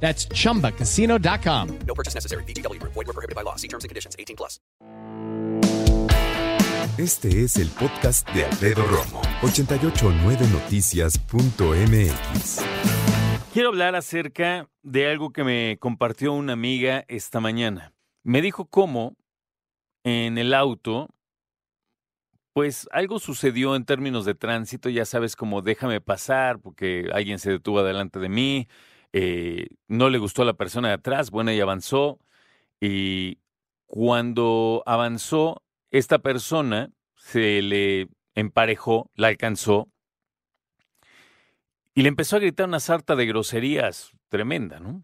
That's chumbacasino.com. No purchase necessary. BGW. Void were prohibited by law. See terms and conditions. 18 plus. Este es el podcast de Alfredo Romo. 889noticias.mx. Quiero hablar acerca de algo que me compartió una amiga esta mañana. Me dijo cómo en el auto, pues algo sucedió en términos de tránsito, ya sabes, como déjame pasar porque alguien se detuvo delante de mí, eh, no le gustó a la persona de atrás, bueno, y avanzó, y cuando avanzó, esta persona se le emparejó, la alcanzó, y le empezó a gritar una sarta de groserías tremenda, ¿no?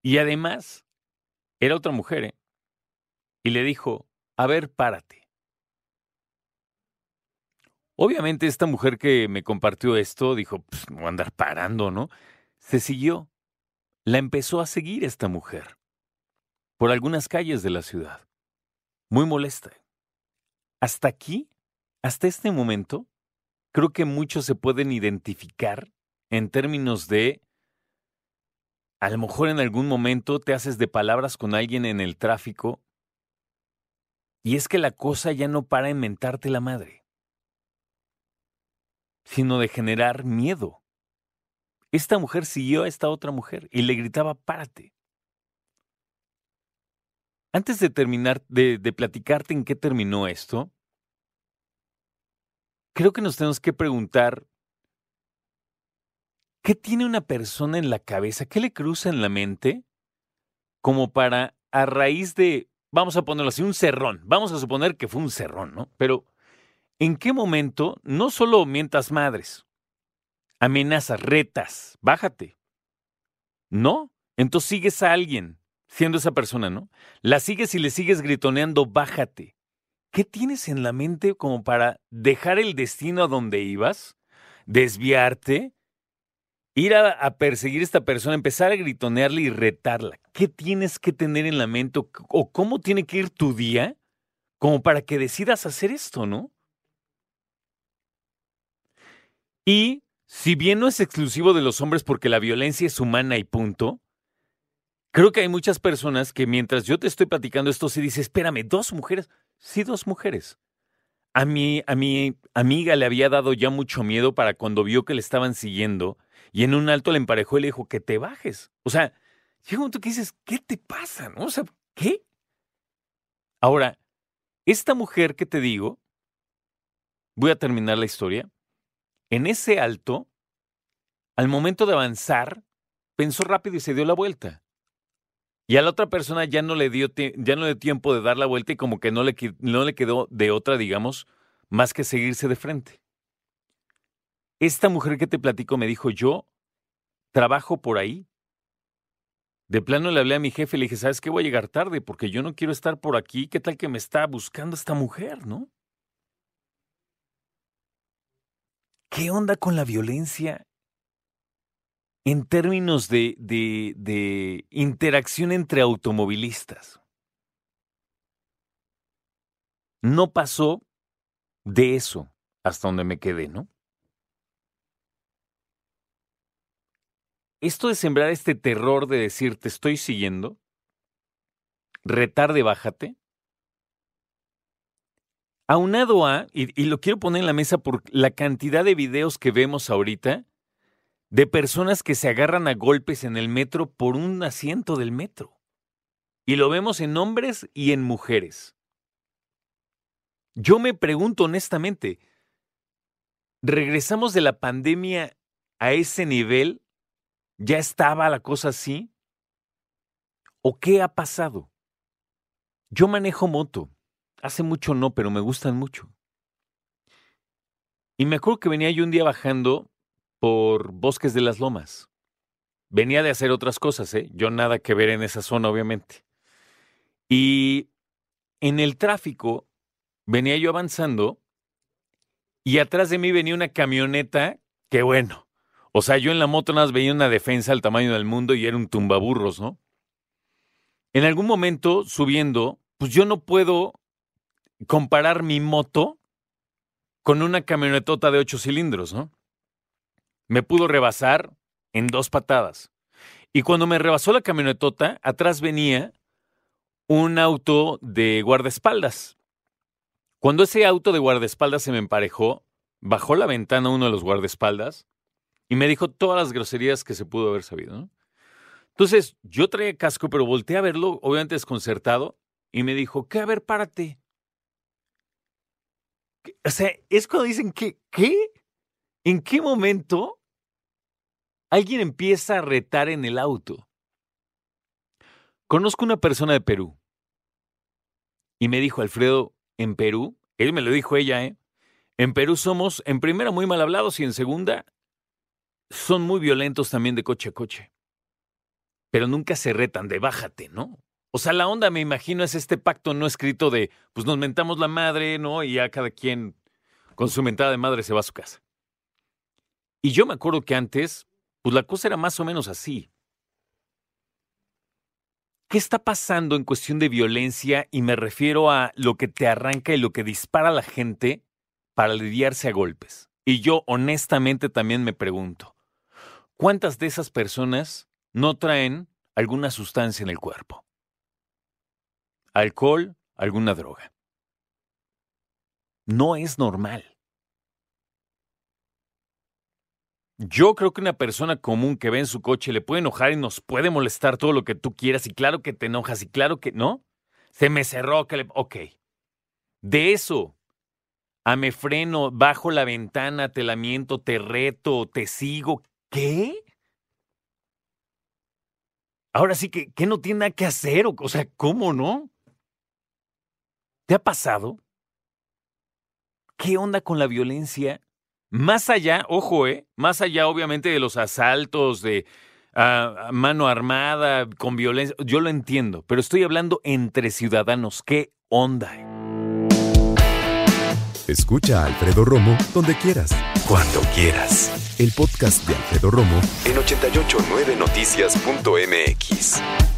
Y además, era otra mujer, ¿eh? Y le dijo, a ver, párate. Obviamente esta mujer que me compartió esto dijo, pues no voy a andar parando, ¿no? Se siguió. La empezó a seguir esta mujer por algunas calles de la ciudad. Muy molesta. Hasta aquí, hasta este momento, creo que muchos se pueden identificar en términos de, a lo mejor en algún momento te haces de palabras con alguien en el tráfico y es que la cosa ya no para en mentarte la madre, sino de generar miedo. Esta mujer siguió a esta otra mujer y le gritaba, párate. Antes de terminar, de, de platicarte en qué terminó esto, creo que nos tenemos que preguntar, ¿qué tiene una persona en la cabeza? ¿Qué le cruza en la mente como para, a raíz de, vamos a ponerlo así, un cerrón, vamos a suponer que fue un cerrón, ¿no? Pero, ¿en qué momento no solo mientas madres, amenazas, retas, bájate? ¿No? Entonces sigues a alguien siendo esa persona, ¿no? La sigues y le sigues gritoneando, bájate. ¿Qué tienes en la mente como para dejar el destino a donde ibas, desviarte, ir a, perseguir a esta persona, empezar a gritonearle y retarla? ¿Qué tienes que tener en la mente o cómo tiene que ir tu día como para que decidas hacer esto, ¿no? Y si bien no es exclusivo de los hombres porque la violencia es humana y punto, Creo que hay muchas personas que mientras yo te estoy platicando esto se dice, espérame, dos mujeres. Sí, dos mujeres. A mi, a mi amiga le había dado ya mucho miedo para cuando vio que le estaban siguiendo y en un alto le emparejó y le dijo que te bajes. O sea, llega un momento que dices, ¿qué te pasa? ¿No? O sea, ¿qué? Ahora, esta mujer que te digo, voy a terminar la historia, en ese alto, al momento de avanzar, pensó rápido y se dio la vuelta. Y a la otra persona ya no le dio, ya no le dio tiempo de dar la vuelta y como que no le, no le quedó de otra, digamos, más que seguirse de frente. Esta mujer que te platico me dijo, yo trabajo por ahí. De plano le hablé a mi jefe y le dije, ¿sabes qué? Voy a llegar tarde porque yo no quiero estar por aquí. ¿Qué tal que me está buscando esta mujer, no? ¿Qué onda con la violencia en términos de, interacción entre automovilistas. No pasó de eso hasta donde me quedé, ¿no? Esto de sembrar este terror de decir te estoy siguiendo, retar de bájate, aunado a, y, y lo quiero poner en la mesa por la cantidad de videos que vemos ahorita, de personas que se agarran a golpes en el metro por un asiento del metro. Y lo vemos en hombres y en mujeres. Yo me pregunto honestamente, ¿regresamos de la pandemia a ese nivel? ¿Ya estaba la cosa así? ¿O qué ha pasado? Yo manejo moto. Hace mucho no, pero me gustan mucho. Y me acuerdo que venía yo un día bajando por Bosques de las Lomas. Venía de hacer otras cosas, ¿eh? Yo nada que ver en esa zona, obviamente. Y en el tráfico venía yo avanzando y atrás de mí venía una camioneta que bueno, o sea, yo en la moto nada más veía una defensa al tamaño del mundo y era un tumbaburros, ¿no? En algún momento subiendo, pues yo no puedo comparar mi moto con una camionetota de ocho cilindros, ¿no? Me pudo rebasar en dos patadas. Y cuando me rebasó la camionetota, atrás venía un auto de guardaespaldas. Cuando ese auto de guardaespaldas se me emparejó, bajó la ventana uno de los guardaespaldas y me dijo todas las groserías que se pudo haber sabido. Entonces, yo traía casco, pero volteé a verlo, obviamente desconcertado, y me dijo, ¿qué? A ver, párate. O sea, es cuando dicen que, ¿qué? ¿En qué momento alguien empieza a retar en el auto? Conozco una persona de Perú y me dijo, Alfredo, en Perú, él me lo dijo ella, ¿eh? En Perú somos, en primera, muy mal hablados y en segunda, son muy violentos también de coche a coche. Pero nunca se retan de bájate, ¿no? O sea, la onda, me imagino, es este pacto no escrito de, pues nos mentamos la madre, ¿no? Y ya cada quien con su mentada de madre se va a su casa. Y yo me acuerdo que antes, pues la cosa era más o menos así. ¿Qué está pasando en cuestión de violencia? Y me refiero a lo que te arranca y lo que dispara a la gente para lidiarse a golpes. Y yo honestamente también me pregunto, ¿cuántas de esas personas no traen alguna sustancia en el cuerpo? Alcohol, alguna droga. No es normal. Yo creo que una persona común que ve en su coche le puede enojar y nos puede molestar todo lo que tú quieras y claro que te enojas y claro que no. Se me cerró, que. Ok. De eso a me freno, bajo la ventana, te lamento, te reto, te sigo. ¿Qué? Ahora sí que, ¿qué no tiene nada que hacer? O sea, ¿cómo no? ¿Te ha pasado? ¿Qué onda con la violencia más allá, ojo, eh, más allá obviamente de los asaltos, de uh, mano armada, con violencia, yo lo entiendo, pero estoy hablando entre ciudadanos. ¿Qué onda? Escucha a Alfredo Romo donde quieras, cuando quieras. El podcast de Alfredo Romo en 889noticias.mx.